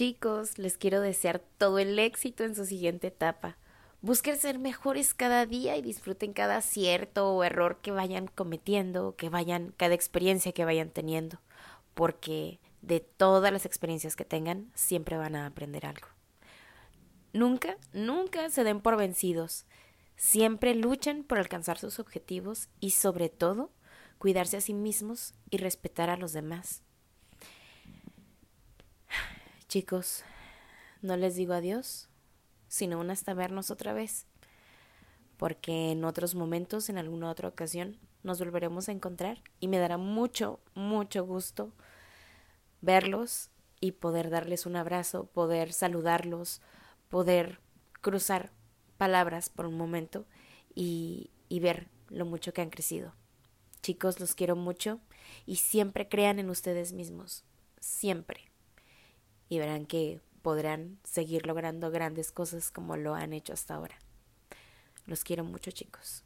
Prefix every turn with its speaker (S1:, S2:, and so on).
S1: Chicos, les quiero desear todo el éxito en su siguiente etapa. Busquen ser mejores cada día y disfruten cada acierto o error que vayan cometiendo, que vayan, cada experiencia que vayan teniendo, porque de todas las experiencias que tengan, siempre van a aprender algo. Nunca, nunca se den por vencidos. Siempre luchen por alcanzar sus objetivos y sobre todo cuidarse a sí mismos y respetar a los demás. Chicos, no les digo adiós, sino un hasta vernos otra vez, porque en otros momentos, en alguna otra ocasión, nos volveremos a encontrar y me dará mucho, mucho gusto verlos y poder darles un abrazo, poder saludarlos, poder cruzar palabras por un momento y, y ver lo mucho que han crecido. Chicos, los quiero mucho y siempre crean en ustedes mismos, siempre y verán que podrán seguir logrando grandes cosas como lo han hecho hasta ahora. Los quiero mucho chicos.